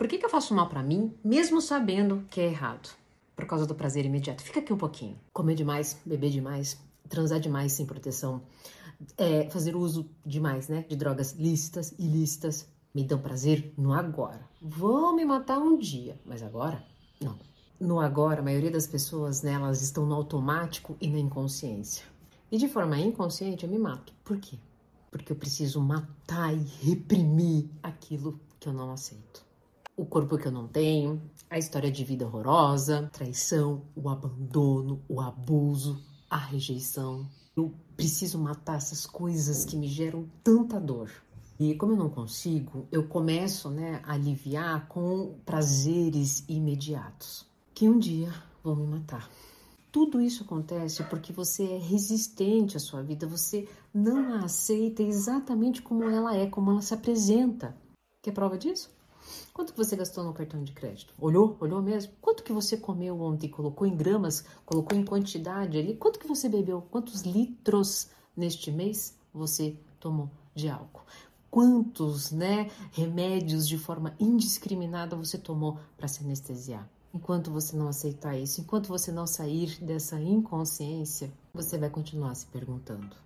Por que, que eu faço mal para mim, mesmo sabendo que é errado? Por causa do prazer imediato. Fica aqui um pouquinho. Comer demais, beber demais, transar demais sem proteção, é, fazer uso demais, né, de drogas lícitas, ilícitas, me dão prazer no agora. Vão me matar um dia, mas agora, não. No agora, a maioria das pessoas, né, elas estão no automático e na inconsciência. E de forma inconsciente eu me mato. Por quê? Porque eu preciso matar e reprimir aquilo que eu não aceito. O corpo que eu não tenho, a história de vida horrorosa, traição, o abandono, o abuso, a rejeição. Eu preciso matar essas coisas que me geram tanta dor. E como eu não consigo, eu começo né, a aliviar com prazeres imediatos, que um dia vão me matar. Tudo isso acontece porque você é resistente à sua vida, você não a aceita exatamente como ela é, como ela se apresenta. Quer prova disso? Quanto que você gastou no cartão de crédito? Olhou? Olhou mesmo? Quanto que você comeu ontem? Colocou em gramas? Colocou em quantidade ali? Quanto que você bebeu? Quantos litros neste mês você tomou de álcool? Quantos, né, remédios de forma indiscriminada você tomou para se anestesiar? Enquanto você não aceitar isso, enquanto você não sair dessa inconsciência, você vai continuar se perguntando: